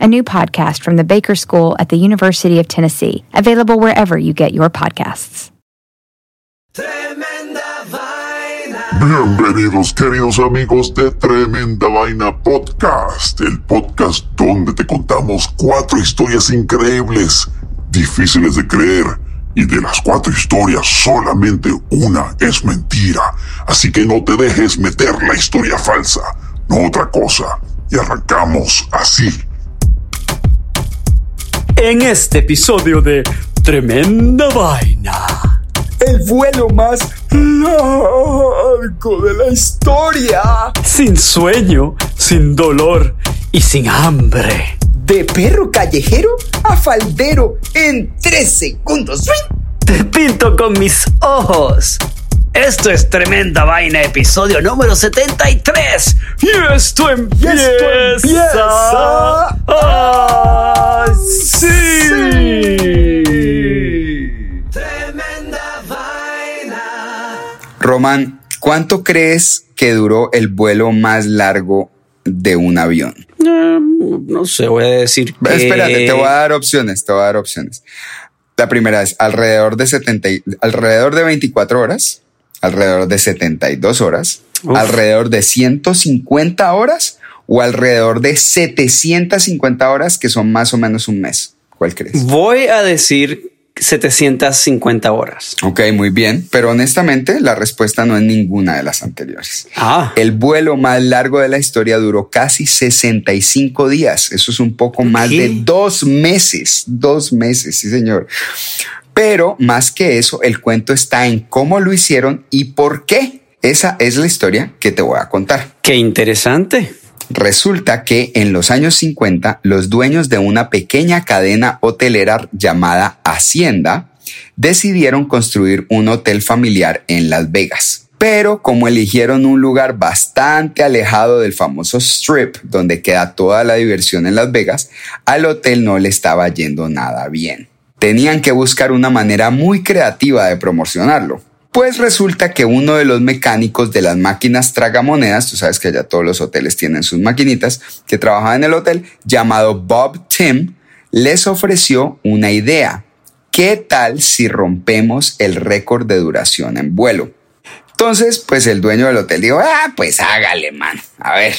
a new podcast from the Baker School at the University of Tennessee, available wherever you get your podcasts. Bienvenidos queridos amigos de Tremenda Vaina Podcast, el podcast donde te contamos cuatro historias increíbles, difíciles de creer, y de las cuatro historias solamente una es mentira, así que no te dejes meter la historia falsa, no otra cosa, y arrancamos así. En este episodio de Tremenda Vaina. El vuelo más largo de la historia. Sin sueño, sin dolor y sin hambre. De perro callejero a faldero en tres segundos. Te pinto con mis ojos. Esto es Tremenda Vaina, episodio número 73. Y esto empieza. Y esto empieza. así. Tremenda vaina. Román, ¿cuánto crees que duró el vuelo más largo de un avión? Eh, no sé, voy a decir que... Espérate, te voy a dar opciones, te voy a dar opciones. La primera es alrededor de 70, y- alrededor de 24 horas, alrededor de 72 horas, Uf. alrededor de 150 horas o alrededor de 750 horas, que son más o menos un mes. ¿Cuál crees? Voy a decir 750 horas. Ok, muy bien, pero honestamente la respuesta no es ninguna de las anteriores. Ah, El vuelo más largo de la historia duró casi 65 días. Eso es un poco más ¿Qué? de dos meses. Dos meses, sí, señor. Pero más que eso, el cuento está en cómo lo hicieron y por qué. Esa es la historia que te voy a contar. qué interesante. Resulta que en los años 50 los dueños de una pequeña cadena hotelera llamada Hacienda decidieron construir un hotel familiar en Las Vegas. Pero como eligieron un lugar bastante alejado del famoso strip donde queda toda la diversión en Las Vegas, al hotel no le estaba yendo nada bien. Tenían que buscar una manera muy creativa de promocionarlo. Pues resulta que uno de los mecánicos de las máquinas tragamonedas, tú sabes que ya todos los hoteles tienen sus maquinitas, que trabajaba en el hotel, llamado Bob Tim, les ofreció una idea. ¿Qué tal si rompemos el récord de duración en vuelo? Entonces, pues el dueño del hotel dijo, ah, pues hágale, man. A ver,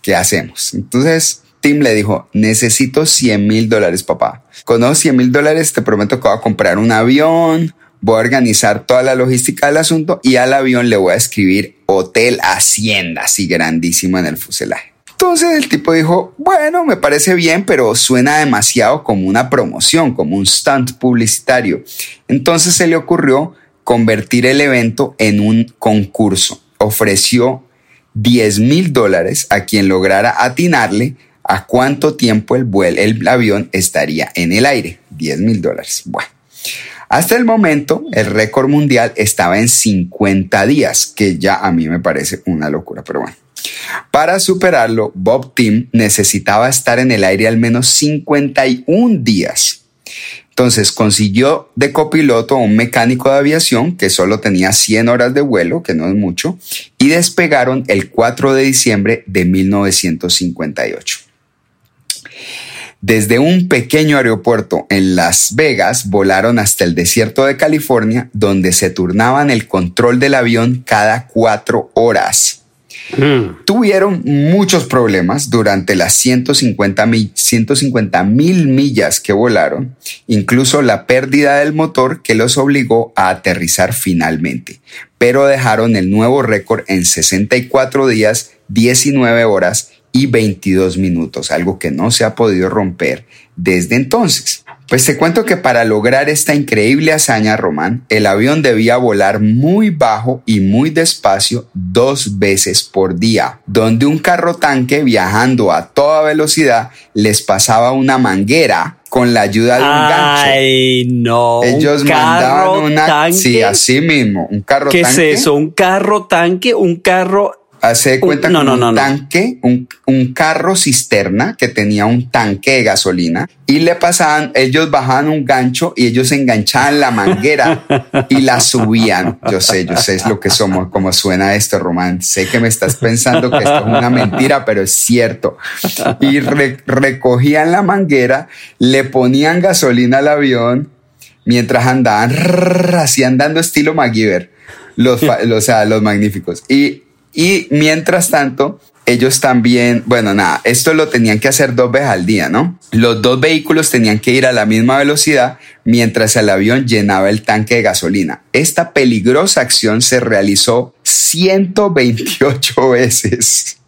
¿qué hacemos? Entonces, Tim le dijo, necesito 100 mil dólares, papá. Con esos 100 mil dólares te prometo que voy a comprar un avión, voy a organizar toda la logística del asunto y al avión le voy a escribir Hotel Hacienda, así grandísimo en el fuselaje. Entonces el tipo dijo, bueno, me parece bien, pero suena demasiado como una promoción, como un stunt publicitario. Entonces se le ocurrió convertir el evento en un concurso. Ofreció 10 mil dólares a quien lograra atinarle a cuánto tiempo el, vuelo, el avión estaría en el aire. 10 mil dólares. Bueno. Hasta el momento, el récord mundial estaba en 50 días, que ya a mí me parece una locura, pero bueno. Para superarlo, Bob Tim necesitaba estar en el aire al menos 51 días. Entonces consiguió de copiloto a un mecánico de aviación que solo tenía 100 horas de vuelo, que no es mucho, y despegaron el 4 de diciembre de 1958. Desde un pequeño aeropuerto en Las Vegas volaron hasta el desierto de California, donde se turnaban el control del avión cada cuatro horas. Mm. Tuvieron muchos problemas durante las 150 mil millas que volaron, incluso la pérdida del motor que los obligó a aterrizar finalmente, pero dejaron el nuevo récord en 64 días, 19 horas y 22 minutos, algo que no se ha podido romper desde entonces. Pues te cuento que para lograr esta increíble hazaña, Román, el avión debía volar muy bajo y muy despacio dos veces por día, donde un carro tanque viajando a toda velocidad les pasaba una manguera con la ayuda de un gancho. Ay, no. Ellos mandaban una. Sí, así mismo. Un carro tanque. ¿Qué es eso? Un carro tanque, un carro Hace cuenta con un tanque, un, un, carro cisterna que tenía un tanque de gasolina y le pasaban, ellos bajaban un gancho y ellos enganchaban la manguera y la subían. Yo sé, yo sé es lo que somos, como suena esto, Román. Sé que me estás pensando que esto es una mentira, pero es cierto. Y recogían la manguera, le ponían gasolina al avión mientras andaban, así andando estilo MacGyver. Los, los, o sea, los magníficos. Y y mientras tanto, ellos también, bueno, nada, esto lo tenían que hacer dos veces al día, ¿no? Los dos vehículos tenían que ir a la misma velocidad mientras el avión llenaba el tanque de gasolina. Esta peligrosa acción se realizó 128 veces.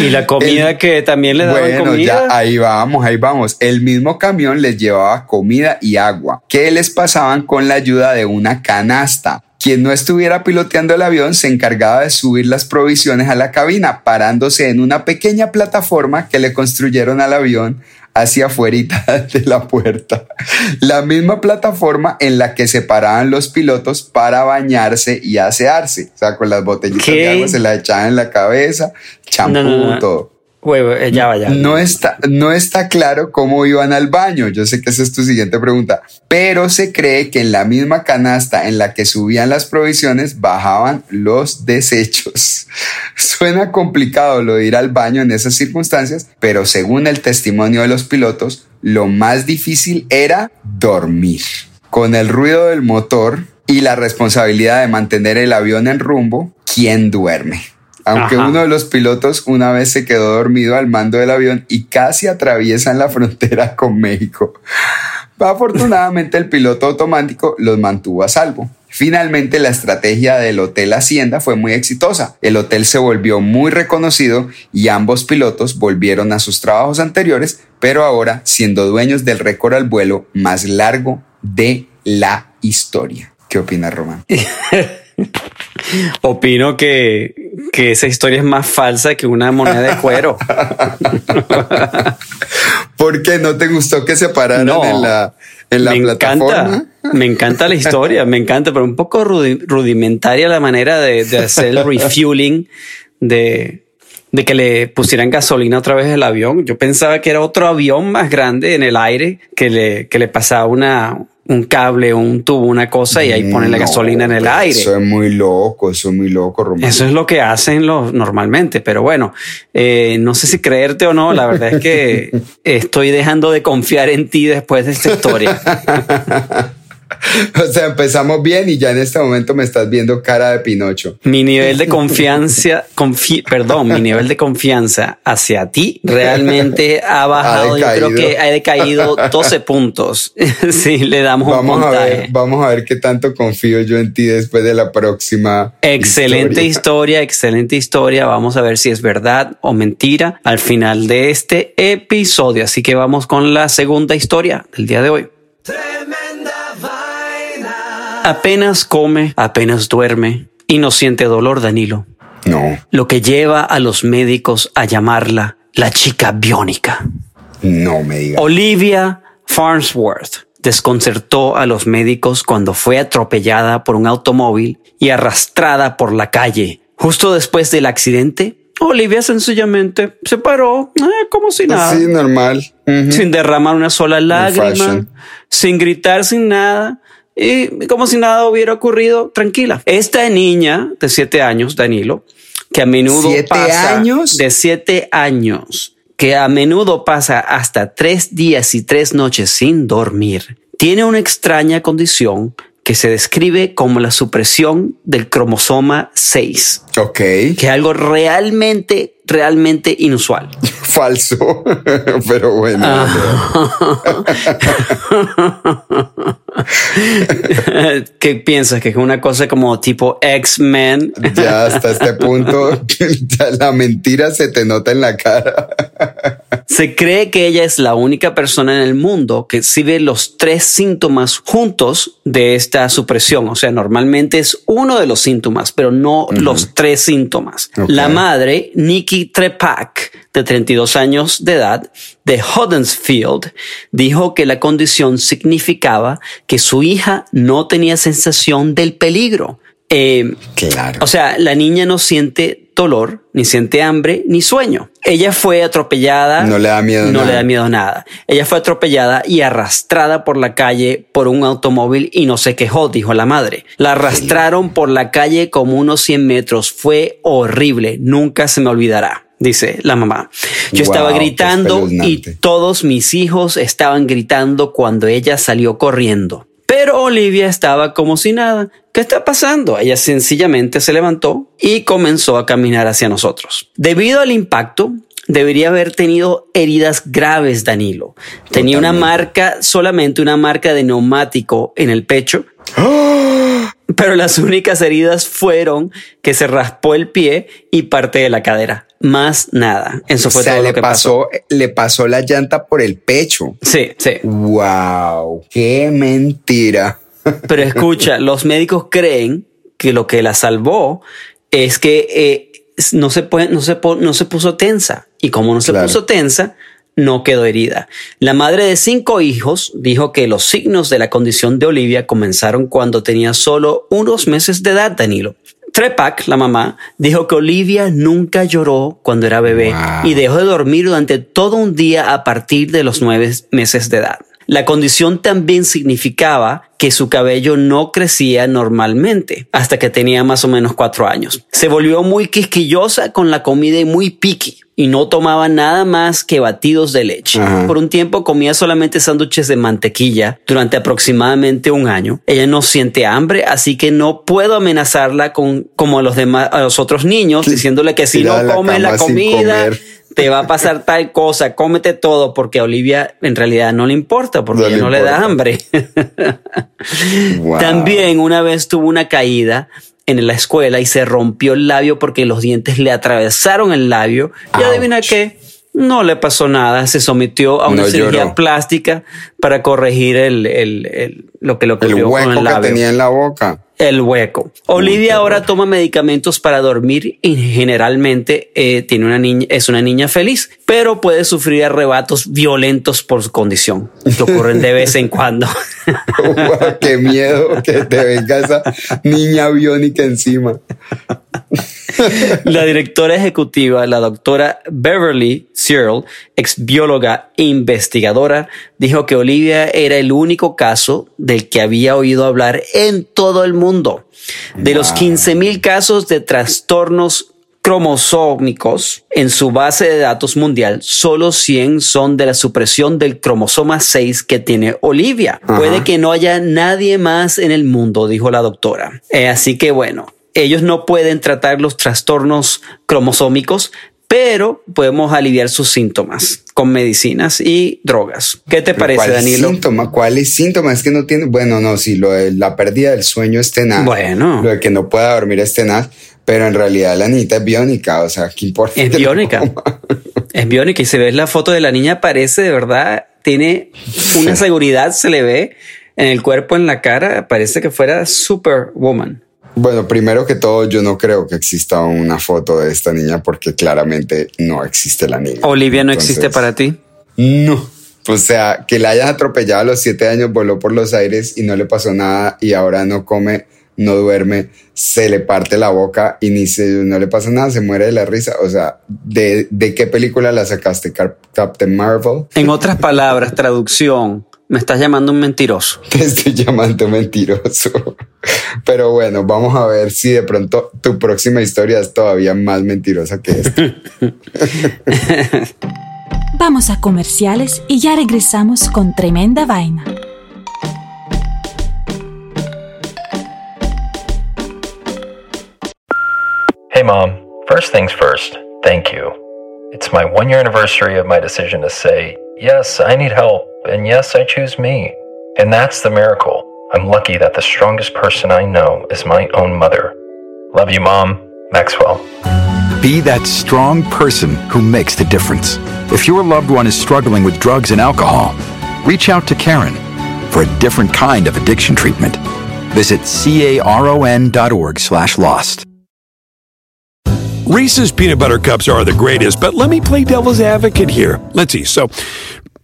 Y la comida que también le daban bueno, ya ahí vamos, ahí vamos. El mismo camión les llevaba comida y agua que les pasaban con la ayuda de una canasta. Quien no estuviera piloteando el avión se encargaba de subir las provisiones a la cabina, parándose en una pequeña plataforma que le construyeron al avión hacia afuera de la puerta. La misma plataforma en la que se paraban los pilotos para bañarse y asearse. O sea, con las botellitas de agua se las echaban en la cabeza, champú, todo. Eh, ya vaya. No está, no está claro cómo iban al baño. Yo sé que esa es tu siguiente pregunta, pero se cree que en la misma canasta en la que subían las provisiones bajaban los desechos. Suena complicado lo de ir al baño en esas circunstancias, pero según el testimonio de los pilotos, lo más difícil era dormir. Con el ruido del motor y la responsabilidad de mantener el avión en rumbo, ¿quién duerme? Aunque uno de los pilotos una vez se quedó dormido al mando del avión y casi atraviesan la frontera con México. Afortunadamente el piloto automático los mantuvo a salvo. Finalmente la estrategia del Hotel Hacienda fue muy exitosa. El hotel se volvió muy reconocido y ambos pilotos volvieron a sus trabajos anteriores, pero ahora siendo dueños del récord al vuelo más largo de la historia. ¿Qué opina Román? Opino que, que esa historia es más falsa que una moneda de cuero. ¿Por qué no te gustó que se pararan en la, en la me plataforma? Encanta, me encanta la historia, me encanta, pero un poco rudimentaria la manera de, de hacer el refueling de, de que le pusieran gasolina otra vez al avión. Yo pensaba que era otro avión más grande en el aire que le, que le pasaba una, un cable, un tubo, una cosa y ahí ponen la gasolina en el aire. Eso es muy loco, eso es muy loco, Román. Eso es lo que hacen los normalmente, pero bueno, eh, no sé si creerte o no, la verdad es que estoy dejando de confiar en ti después de esta historia. o sea, empezamos bien y ya en este momento me estás viendo cara de Pinocho. Mi nivel de confianza, perdón, mi nivel de confianza hacia ti realmente ha bajado. Yo creo que ha decaído 12 puntos. si le damos vamos un puntaje. A ver, vamos a ver qué tanto confío yo en ti después de la próxima. Excelente historia. historia, excelente historia. Vamos a ver si es verdad o mentira al final de este episodio. Así que vamos con la segunda historia del día de hoy. Apenas come, apenas duerme y no siente dolor, Danilo. No. Lo que lleva a los médicos a llamarla la chica biónica. No me diga. Olivia Farnsworth desconcertó a los médicos cuando fue atropellada por un automóvil y arrastrada por la calle. Justo después del accidente, Olivia sencillamente se paró eh, como si nada. Así normal. Sin derramar una sola lágrima, sin gritar, sin nada y como si nada hubiera ocurrido, tranquila. Esta niña de siete años, Danilo, que a menudo pasa años? de siete años, que a menudo pasa hasta tres días y tres noches sin dormir, tiene una extraña condición que se describe como la supresión del cromosoma 6. Ok. Que es algo realmente, realmente inusual. Falso, pero bueno. Ah. ¿Qué piensas? ¿Que es una cosa como tipo X-Men? Ya hasta este punto, la mentira se te nota en la cara. Se cree que ella es la única persona en el mundo que exhibe los tres síntomas juntos de esta supresión. O sea, normalmente es uno de los síntomas, pero no los tres síntomas. La madre, Nikki Trepak, de 32 años de edad, de Huddersfield, dijo que la condición significaba que su hija no tenía sensación del peligro. Eh, claro. O sea, la niña no siente dolor, ni siente hambre, ni sueño. Ella fue atropellada. No le da miedo no le da miedo nada. Ella fue atropellada y arrastrada por la calle por un automóvil y no se quejó, dijo la madre. La arrastraron por la calle como unos 100 metros. Fue horrible. Nunca se me olvidará dice la mamá. Yo estaba gritando y todos mis hijos estaban gritando cuando ella salió corriendo. Pero Olivia estaba como si nada. ¿Qué está pasando? Ella sencillamente se levantó y comenzó a caminar hacia nosotros. Debido al impacto, debería haber tenido heridas graves, Danilo. Tenía una marca, solamente una marca de neumático en el pecho. Pero las únicas heridas fueron que se raspó el pie y parte de la cadera más nada. Eso fue todo le lo que pasó, Le pasó la llanta por el pecho. Sí, sí. Wow, qué mentira. Pero escucha, los médicos creen que lo que la salvó es que eh, no, se puede, no, se no se puso tensa. Y como no se puso tensa, no quedó herida. La madre de cinco hijos dijo que los signos de la condición de Olivia comenzaron cuando tenía solo unos meses de edad, Danilo. Trepak, la mamá, dijo que Olivia nunca lloró cuando era bebé y dejó de dormir durante todo un día a partir de los nueve meses de edad. La condición también significaba que su cabello no crecía normalmente hasta que tenía más o menos cuatro años. Se volvió muy quisquillosa con la comida y muy picky y no tomaba nada más que batidos de leche. Por un tiempo comía solamente sándwiches de mantequilla durante aproximadamente un año. Ella no siente hambre, así que no puedo amenazarla con como a los demás, a los otros niños, diciéndole que si no come la comida, te va a pasar tal cosa, cómete todo, porque a Olivia en realidad no le importa, porque no, no le da hambre. También una vez tuvo una caída en la escuela y se rompió el labio porque los dientes le atravesaron el labio. Y adivina qué, no le pasó nada, se sometió a una cirugía plástica para corregir el, el, el, lo que lo el hueco con que tenía en la boca el hueco. Olivia ahora toma medicamentos para dormir y generalmente eh, tiene una niña, es una niña feliz, pero puede sufrir arrebatos violentos por su condición que ocurren de vez en cuando. qué miedo que te venga esa niña biónica encima. La directora ejecutiva, la doctora Beverly Searle, ex bióloga e investigadora, dijo que Olivia era el único caso del que había oído hablar en todo el mundo. De los 15 mil casos de trastornos cromosómicos en su base de datos mundial, solo 100 son de la supresión del cromosoma 6 que tiene Olivia. Puede que no haya nadie más en el mundo, dijo la doctora. Eh, así que bueno, ellos no pueden tratar los trastornos cromosómicos, pero podemos aliviar sus síntomas con medicinas y drogas. ¿Qué te parece, ¿cuál Danilo? Síntoma? ¿Cuál es síntoma? Es que no tiene, bueno, no, si lo de la pérdida del sueño es tenaz. Bueno. Lo de que no pueda dormir es tenaz, pero en realidad la niña es biónica, o sea, ¿qué importa? Es biónica. es biónica y se ve la foto de la niña, parece de verdad, tiene una seguridad, se le ve en el cuerpo, en la cara, parece que fuera Superwoman. Bueno, primero que todo, yo no creo que exista una foto de esta niña porque claramente no existe la niña. Olivia no existe para ti. No. O sea, que la hayan atropellado a los siete años, voló por los aires y no le pasó nada y ahora no come, no duerme, se le parte la boca y ni se, no le pasa nada, se muere de la risa. O sea, ¿de, de qué película la sacaste? Captain Marvel. En otras palabras, traducción, me estás llamando un mentiroso. Te estoy llamando mentiroso. Pero bueno, vamos a ver si de pronto tu próxima historia es todavía más mentirosa que esta. vamos a comerciales y ya regresamos con tremenda vaina. Hey mom, first things first, thank you. It's my one year anniversary of my decision to say, yes, I need help. And yes, I choose me. And that's the miracle. I'm lucky that the strongest person I know is my own mother. Love you, Mom. Maxwell. Be that strong person who makes the difference. If your loved one is struggling with drugs and alcohol, reach out to Karen for a different kind of addiction treatment. Visit caron.org slash lost. Reese's peanut butter cups are the greatest, but let me play devil's advocate here. Let's see. So,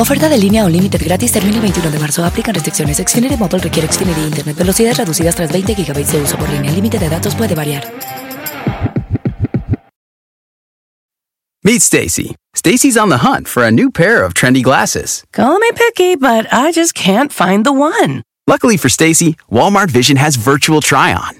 Oferta de línea Unlimited gratis termina el 21 de marzo. Aplican restricciones. Xfinity Mobile requiere Xfinity Internet. Velocidades reducidas tras 20 GB de uso por línea. El límite de datos puede variar. Meet Stacy. Stacy's on the hunt for a new pair of trendy glasses. Call me picky, but I just can't find the one. Luckily for Stacy, Walmart Vision has virtual try on.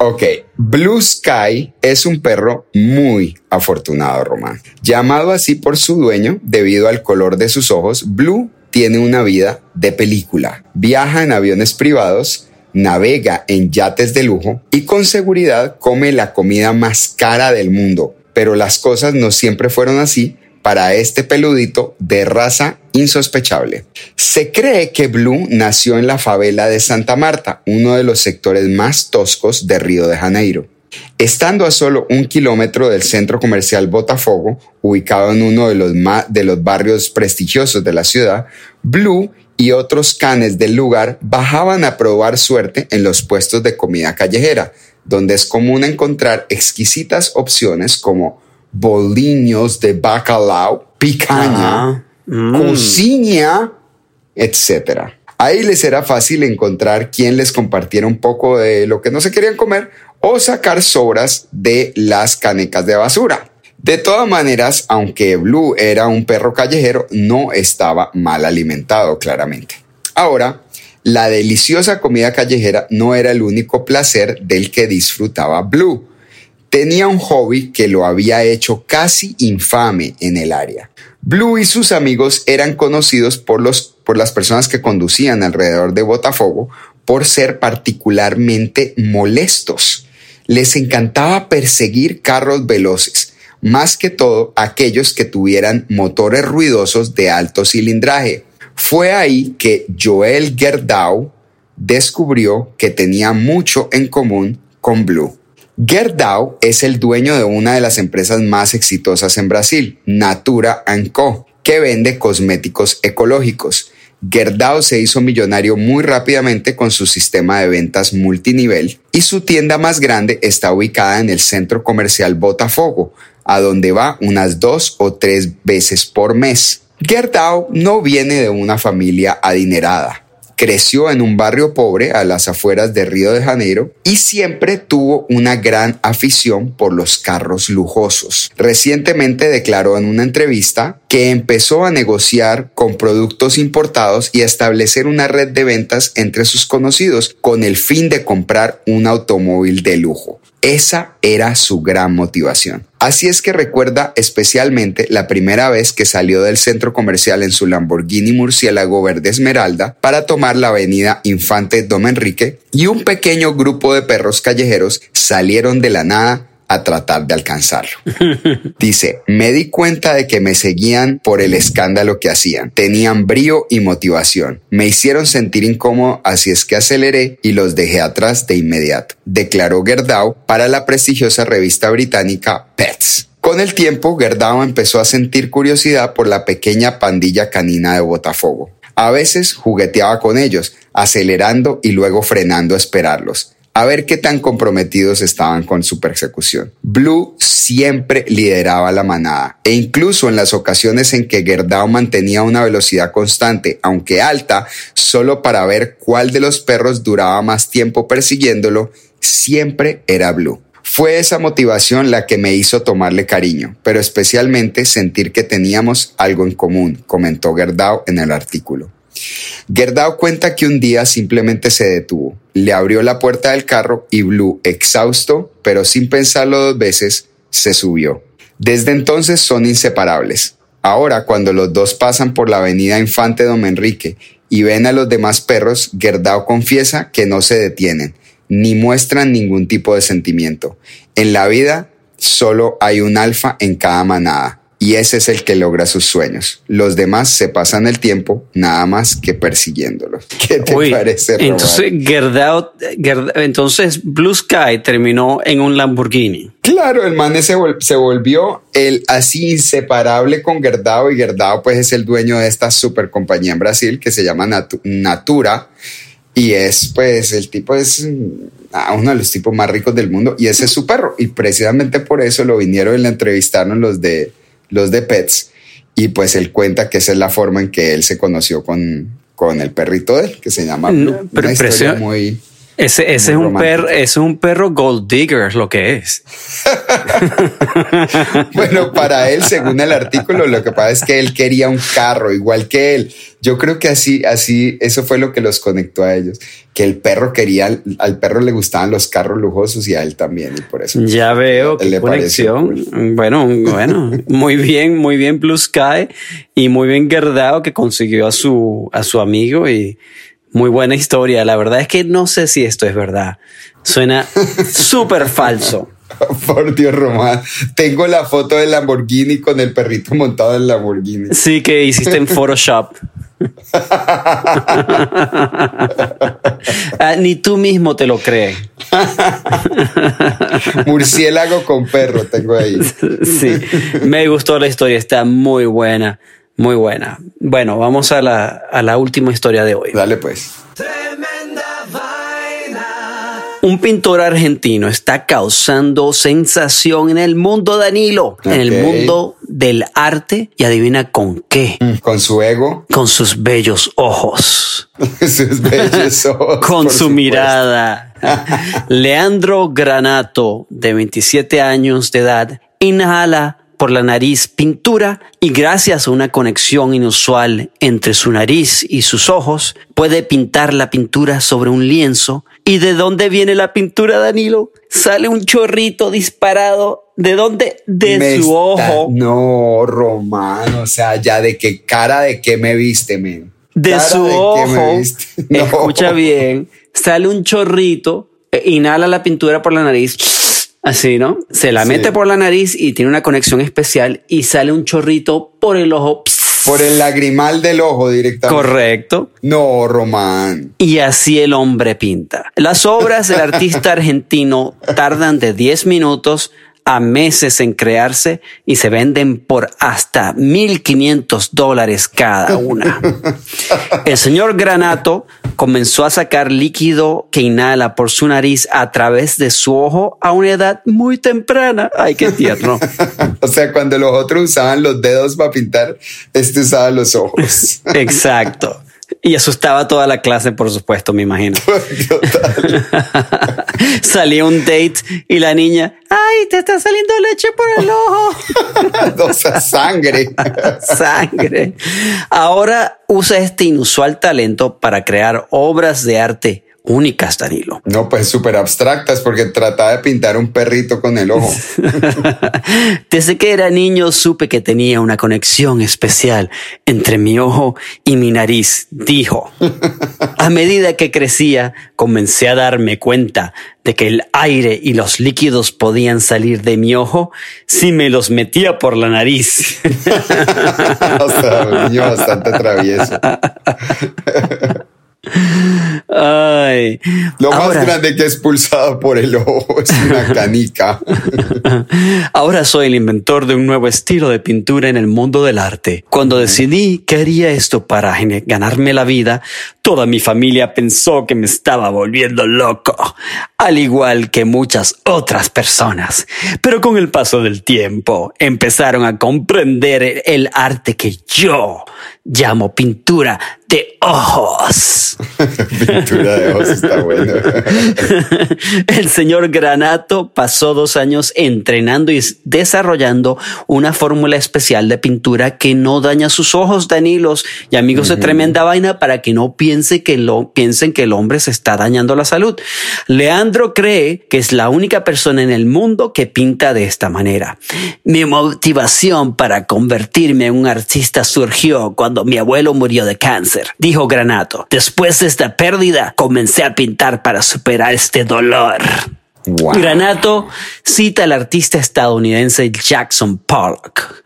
Ok, Blue Sky es un perro muy afortunado, Román. Llamado así por su dueño debido al color de sus ojos, Blue tiene una vida de película. Viaja en aviones privados, navega en yates de lujo y con seguridad come la comida más cara del mundo. Pero las cosas no siempre fueron así para este peludito de raza insospechable. Se cree que Blue nació en la favela de Santa Marta, uno de los sectores más toscos de Río de Janeiro. Estando a solo un kilómetro del centro comercial Botafogo, ubicado en uno de los, de los barrios prestigiosos de la ciudad, Blue y otros canes del lugar bajaban a probar suerte en los puestos de comida callejera, donde es común encontrar exquisitas opciones como boliños de bacalao, picaña, cocina, etc. Ahí les era fácil encontrar quien les compartiera un poco de lo que no se querían comer o sacar sobras de las canecas de basura. De todas maneras, aunque Blue era un perro callejero, no estaba mal alimentado, claramente. Ahora, la deliciosa comida callejera no era el único placer del que disfrutaba Blue tenía un hobby que lo había hecho casi infame en el área. Blue y sus amigos eran conocidos por, los, por las personas que conducían alrededor de Botafogo por ser particularmente molestos. Les encantaba perseguir carros veloces, más que todo aquellos que tuvieran motores ruidosos de alto cilindraje. Fue ahí que Joel Gerdau descubrió que tenía mucho en común con Blue. Gerdau es el dueño de una de las empresas más exitosas en Brasil, Natura Co., que vende cosméticos ecológicos. Gerdau se hizo millonario muy rápidamente con su sistema de ventas multinivel y su tienda más grande está ubicada en el centro comercial Botafogo, a donde va unas dos o tres veces por mes. Gerdau no viene de una familia adinerada creció en un barrio pobre a las afueras de Río de Janeiro y siempre tuvo una gran afición por los carros lujosos. Recientemente declaró en una entrevista que empezó a negociar con productos importados y a establecer una red de ventas entre sus conocidos con el fin de comprar un automóvil de lujo. Esa era su gran motivación. Así es que recuerda especialmente la primera vez que salió del centro comercial en su Lamborghini Murciélago Verde Esmeralda para tomar la avenida Infante Dom Enrique y un pequeño grupo de perros callejeros salieron de la nada a tratar de alcanzarlo. Dice, me di cuenta de que me seguían por el escándalo que hacían. Tenían brío y motivación. Me hicieron sentir incómodo, así es que aceleré y los dejé atrás de inmediato, declaró Gerdau para la prestigiosa revista británica Pets. Con el tiempo, Gerdau empezó a sentir curiosidad por la pequeña pandilla canina de Botafogo. A veces jugueteaba con ellos, acelerando y luego frenando a esperarlos a ver qué tan comprometidos estaban con su persecución. Blue siempre lideraba la manada e incluso en las ocasiones en que Gerdau mantenía una velocidad constante, aunque alta, solo para ver cuál de los perros duraba más tiempo persiguiéndolo, siempre era Blue. Fue esa motivación la que me hizo tomarle cariño, pero especialmente sentir que teníamos algo en común, comentó Gerdau en el artículo. Gerdau cuenta que un día simplemente se detuvo, le abrió la puerta del carro y Blue, exhausto, pero sin pensarlo dos veces, se subió. Desde entonces son inseparables. Ahora, cuando los dos pasan por la avenida Infante Don Enrique y ven a los demás perros, Gerdau confiesa que no se detienen, ni muestran ningún tipo de sentimiento. En la vida solo hay un alfa en cada manada y ese es el que logra sus sueños. Los demás se pasan el tiempo nada más que persiguiéndolos. ¿Qué te parece? Entonces, Gerdau, entonces Blue Sky terminó en un Lamborghini. Claro, el man se, se volvió el así inseparable con Gerdau y Gerdau pues es el dueño de esta super compañía en Brasil que se llama Natura y es pues el tipo es mm, uno de los tipos más ricos del mundo y ese es su perro y precisamente por eso lo vinieron a entrevistarnos los de los de Pets, y pues él cuenta que esa es la forma en que él se conoció con, con el perrito de él, que se llama Blue. pero Una muy... Ese, ese es, un perro, es un perro gold digger, lo que es. bueno, para él, según el artículo, lo que pasa es que él quería un carro igual que él. Yo creo que así, así, eso fue lo que los conectó a ellos. Que el perro quería, al perro le gustaban los carros lujosos y a él también, y por eso. Ya veo qué conexión. Bueno, bueno, muy bien, muy bien Blue Sky y muy bien Gerdao que consiguió a su, a su amigo y muy buena historia. La verdad es que no sé si esto es verdad. Suena súper falso. Por Dios, Román. Tengo la foto del Lamborghini con el perrito montado en el Lamborghini. Sí, que hiciste en Photoshop. Ah, ni tú mismo te lo crees. Murciélago con perro tengo ahí. sí, me gustó la historia, está muy buena. Muy buena. Bueno, vamos a la, a la última historia de hoy. Dale pues. Un pintor argentino está causando sensación en el mundo, Danilo, en el mundo del arte y adivina con qué. Mm, con su ego. Con sus bellos ojos. sus bellos ojos. con su mirada. Leandro Granato, de 27 años de edad, inhala por la nariz pintura y gracias a una conexión inusual entre su nariz y sus ojos puede pintar la pintura sobre un lienzo. ¿Y de dónde viene la pintura, Danilo? Sale un chorrito disparado. ¿De dónde? De su ojo. No, Román, o sea, ya de qué cara de qué me viste, men. De su ojo. Escucha bien. Sale un chorrito, eh, inhala la pintura por la nariz Así, ¿no? Se la mete por la nariz y tiene una conexión especial y sale un chorrito por el ojo. Por el lagrimal del ojo directamente. Correcto. No, Román. Y así el hombre pinta. Las obras del artista argentino tardan de 10 minutos a meses en crearse y se venden por hasta 1.500 dólares cada una. El señor Granato comenzó a sacar líquido que inhala por su nariz a través de su ojo a una edad muy temprana. Ay, qué tierno. o sea, cuando los otros usaban los dedos para pintar, este usaba los ojos. Exacto. Y asustaba a toda la clase, por supuesto, me imagino. Salía un date y la niña, ay, te está saliendo leche por el ojo. o sea, sangre. sangre. Ahora usa este inusual talento para crear obras de arte únicas, Danilo. No, pues súper abstractas porque trataba de pintar un perrito con el ojo. Desde que era niño supe que tenía una conexión especial entre mi ojo y mi nariz, dijo. A medida que crecía, comencé a darme cuenta de que el aire y los líquidos podían salir de mi ojo si me los metía por la nariz. o sea, un niño bastante travieso. Ay. Lo más grande que he expulsado por el ojo es una canica. Ahora soy el inventor de un nuevo estilo de pintura en el mundo del arte. Cuando decidí que haría esto para ganarme la vida, toda mi familia pensó que me estaba volviendo loco, al igual que muchas otras personas. Pero con el paso del tiempo empezaron a comprender el arte que yo llamo pintura de ojos. Pintura de ojos está bueno. El señor Granato pasó dos años entrenando y desarrollando una fórmula especial de pintura que no daña sus ojos, Danilos y amigos de tremenda vaina, para que no piense que lo, piensen que el hombre se está dañando la salud. Leandro cree que es la única persona en el mundo que pinta de esta manera. Mi motivación para convertirme en un artista surgió cuando mi abuelo murió de cáncer dijo Granato. Después de esta pérdida, comencé a pintar para superar este dolor. Granato cita al artista estadounidense Jackson Pollock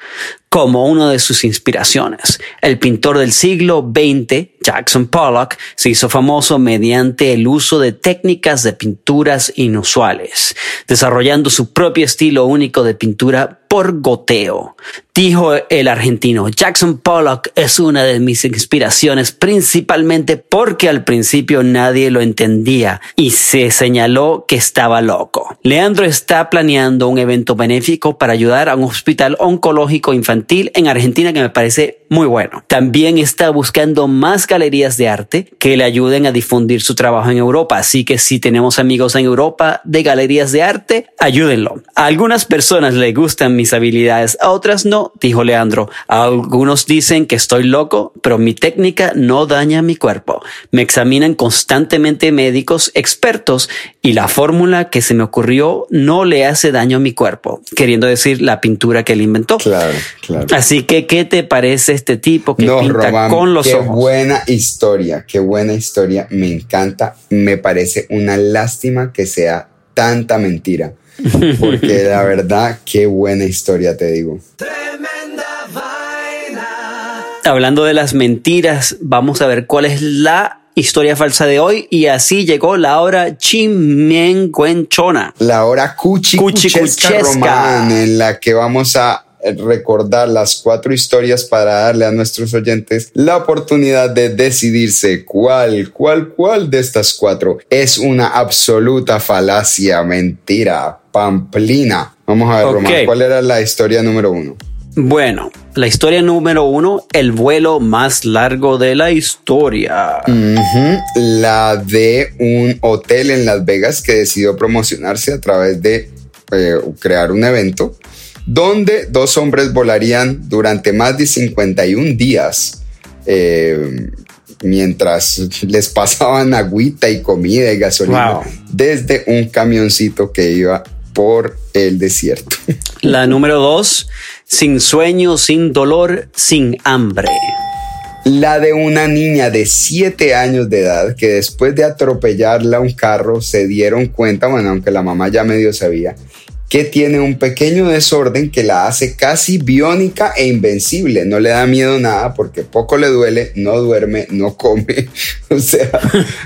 como una de sus inspiraciones. El pintor del siglo XX, Jackson Pollock, se hizo famoso mediante el uso de técnicas de pinturas inusuales, desarrollando su propio estilo único de pintura por goteo. Dijo el argentino, Jackson Pollock es una de mis inspiraciones principalmente porque al principio nadie lo entendía y se señaló que estaba loco. Leandro está planeando un evento benéfico para ayudar a un hospital oncológico infantil en Argentina que me parece muy bueno. También está buscando más galerías de arte que le ayuden a difundir su trabajo en Europa. Así que si tenemos amigos en Europa de galerías de arte, ayúdenlo. A algunas personas le gustan mis habilidades, a otras no, dijo Leandro. algunos dicen que estoy loco, pero mi técnica no daña mi cuerpo. Me examinan constantemente médicos expertos y la fórmula que se me ocurrió no le hace daño a mi cuerpo, queriendo decir la pintura que él inventó. Claro, claro. Así que, ¿qué te parece este tipo que pinta con los qué ojos? buena historia, qué buena historia. Me encanta. Me parece una lástima que sea tanta mentira. Porque la verdad, qué buena historia te digo. Hablando de las mentiras, vamos a ver cuál es la historia falsa de hoy y así llegó la hora chimenguenchona. La hora cuchicuchesca román en la que vamos a recordar las cuatro historias para darle a nuestros oyentes la oportunidad de decidirse cuál, cuál, cuál de estas cuatro es una absoluta falacia, mentira, pamplina. Vamos a ver, Román, ¿cuál era la historia número uno? Bueno, la historia número uno, el vuelo más largo de la historia. La de un hotel en Las Vegas que decidió promocionarse a través de eh, crear un evento donde dos hombres volarían durante más de 51 días. Eh, mientras les pasaban agüita y comida y gasolina desde un camioncito que iba por el desierto. La número dos, sin sueño, sin dolor, sin hambre. La de una niña de 7 años de edad que después de atropellarla a un carro se dieron cuenta, bueno, aunque la mamá ya medio sabía, que tiene un pequeño desorden que la hace casi biónica e invencible. No le da miedo nada porque poco le duele, no duerme, no come. O sea,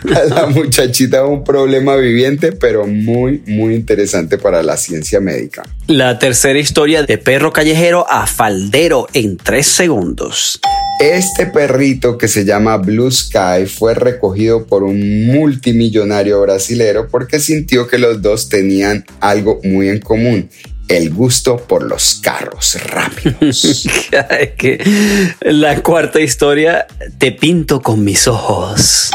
la muchachita un problema viviente, pero muy, muy interesante para la ciencia médica. La tercera historia de perro callejero a faldero en tres segundos. Este perrito que se llama Blue Sky fue recogido por un multimillonario brasilero porque sintió que los dos tenían algo muy en común el gusto por los carros rápidos. la cuarta historia, te pinto con mis ojos.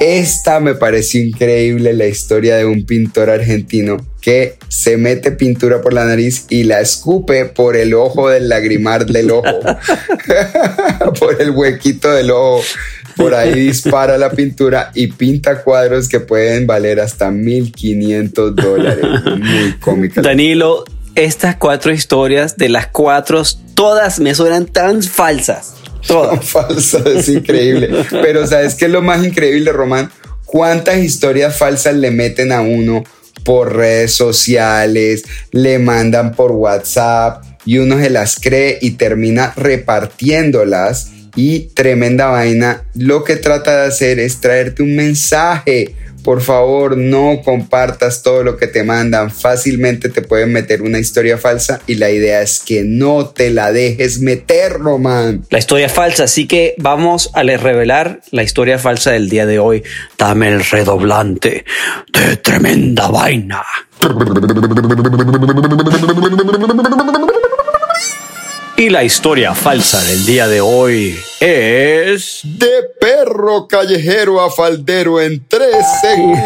Esta me pareció increíble, la historia de un pintor argentino que se mete pintura por la nariz y la escupe por el ojo del lagrimar del ojo, por el huequito del ojo. Por ahí dispara la pintura y pinta cuadros que pueden valer hasta 1500 dólares. Muy cómica. Danilo, estas cuatro historias de las cuatro, todas me suenan tan falsas. Todas falsas, es increíble. Pero ¿sabes qué es lo más increíble, Román? ¿Cuántas historias falsas le meten a uno por redes sociales, le mandan por WhatsApp y uno se las cree y termina repartiéndolas Y tremenda vaina, lo que trata de hacer es traerte un mensaje. Por favor, no compartas todo lo que te mandan. Fácilmente te pueden meter una historia falsa y la idea es que no te la dejes meter, Román. La historia falsa, así que vamos a revelar la historia falsa del día de hoy. Dame el redoblante de tremenda vaina. Y la historia falsa del día de hoy es... De perro callejero a faldero en tres segundos.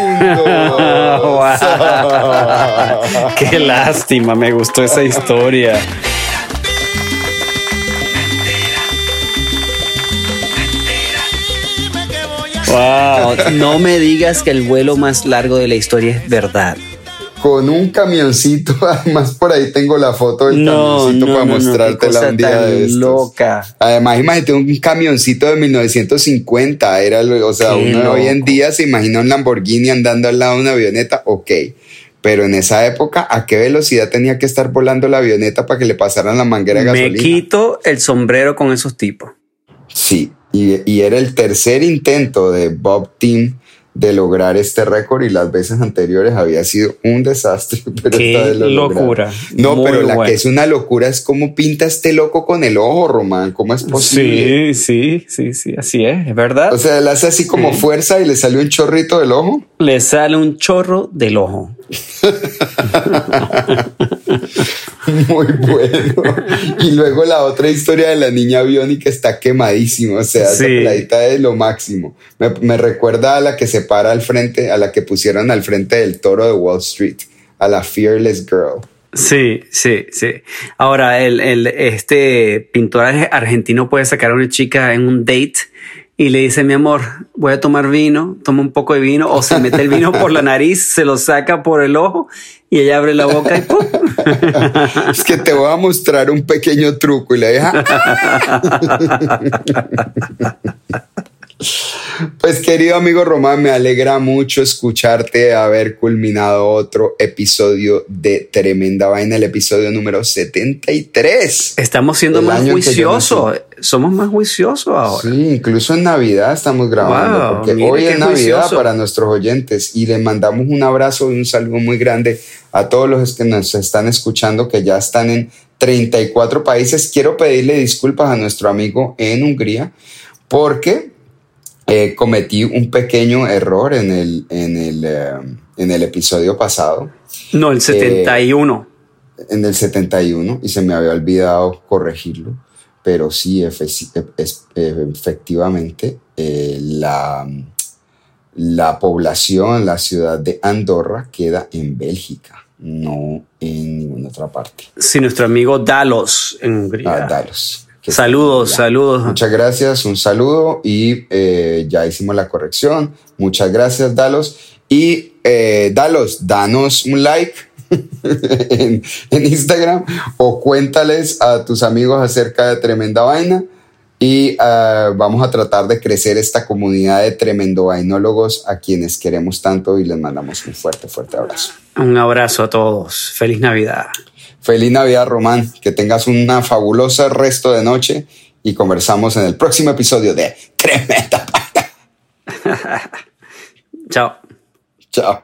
Qué lástima, me gustó esa historia. Wow, no me digas que el vuelo más largo de la historia es verdad con un camioncito. Además, por ahí tengo la foto del camioncito para mostrártela un día de estos. loca. Además, imagínate un camioncito de 1950. Era, o sea, uno hoy en día se imagina un Lamborghini andando al lado de una avioneta. Ok. Pero en esa época, ¿a qué velocidad tenía que estar volando la avioneta para que le pasaran la manguera de gasolina? Me quito el sombrero con esos tipos. Sí, y, y era el tercer intento de Bob Team de lograr este récord y las veces anteriores había sido un desastre. Pero Qué locura. No, pero la que es una locura es cómo pinta este loco con el ojo, Román. ¿Cómo es posible? Sí, sí, sí, sí, así es, es verdad. O sea, él hace así como fuerza y le salió un chorrito del ojo. Le sale un chorro del ojo. Muy bueno. Y luego la otra historia de la niña biónica está quemadísima. O sea, sí. esa es lo máximo. Me, me, recuerda a la que se para al frente, a la que pusieron al frente del toro de Wall Street, a la Fearless Girl. Sí, sí, sí. Ahora, el, el, este pintor argentino puede sacar a una chica en un date y le dice, mi amor, voy a tomar vino, toma un poco de vino, o se mete el vino por la nariz, se lo saca por el ojo y ella abre la boca y ¡pum! Es que te voy a mostrar un pequeño truco y la deja. Pues querido amigo Román, me alegra mucho escucharte haber culminado otro episodio de Tremenda Vaina, el episodio número 73. Estamos siendo más juiciosos, somos más juiciosos ahora. Sí, incluso en Navidad estamos grabando, porque hoy es Navidad para nuestros oyentes y les mandamos un abrazo y un saludo muy grande a todos los que nos están escuchando, que ya están en 34 países. Quiero pedirle disculpas a nuestro amigo en Hungría, porque eh, cometí un pequeño error en el, en el, eh, en el episodio pasado. No, el 71. Eh, en el 71 y se me había olvidado corregirlo, pero sí, efectivamente, la, la población, la ciudad de Andorra queda en Bélgica, no en ninguna otra parte. Sí, nuestro amigo Dalos en Hungría. Ah, Dalos. Saludos, saludos. Muchas gracias, un saludo y eh, ya hicimos la corrección. Muchas gracias, Dalos. Y eh, Dalos, danos un like en, Instagram o cuéntales a tus amigos acerca de Tremenda Vaina y eh, vamos a tratar de crecer esta comunidad de tremendo vainólogos a quienes queremos tanto y les mandamos un fuerte, fuerte abrazo. Un abrazo a todos. Feliz Navidad. Feliz Navidad, Román. Que tengas una fabulosa resto de noche y conversamos en el próximo episodio de Tremenda Vaina. Chao. Chao.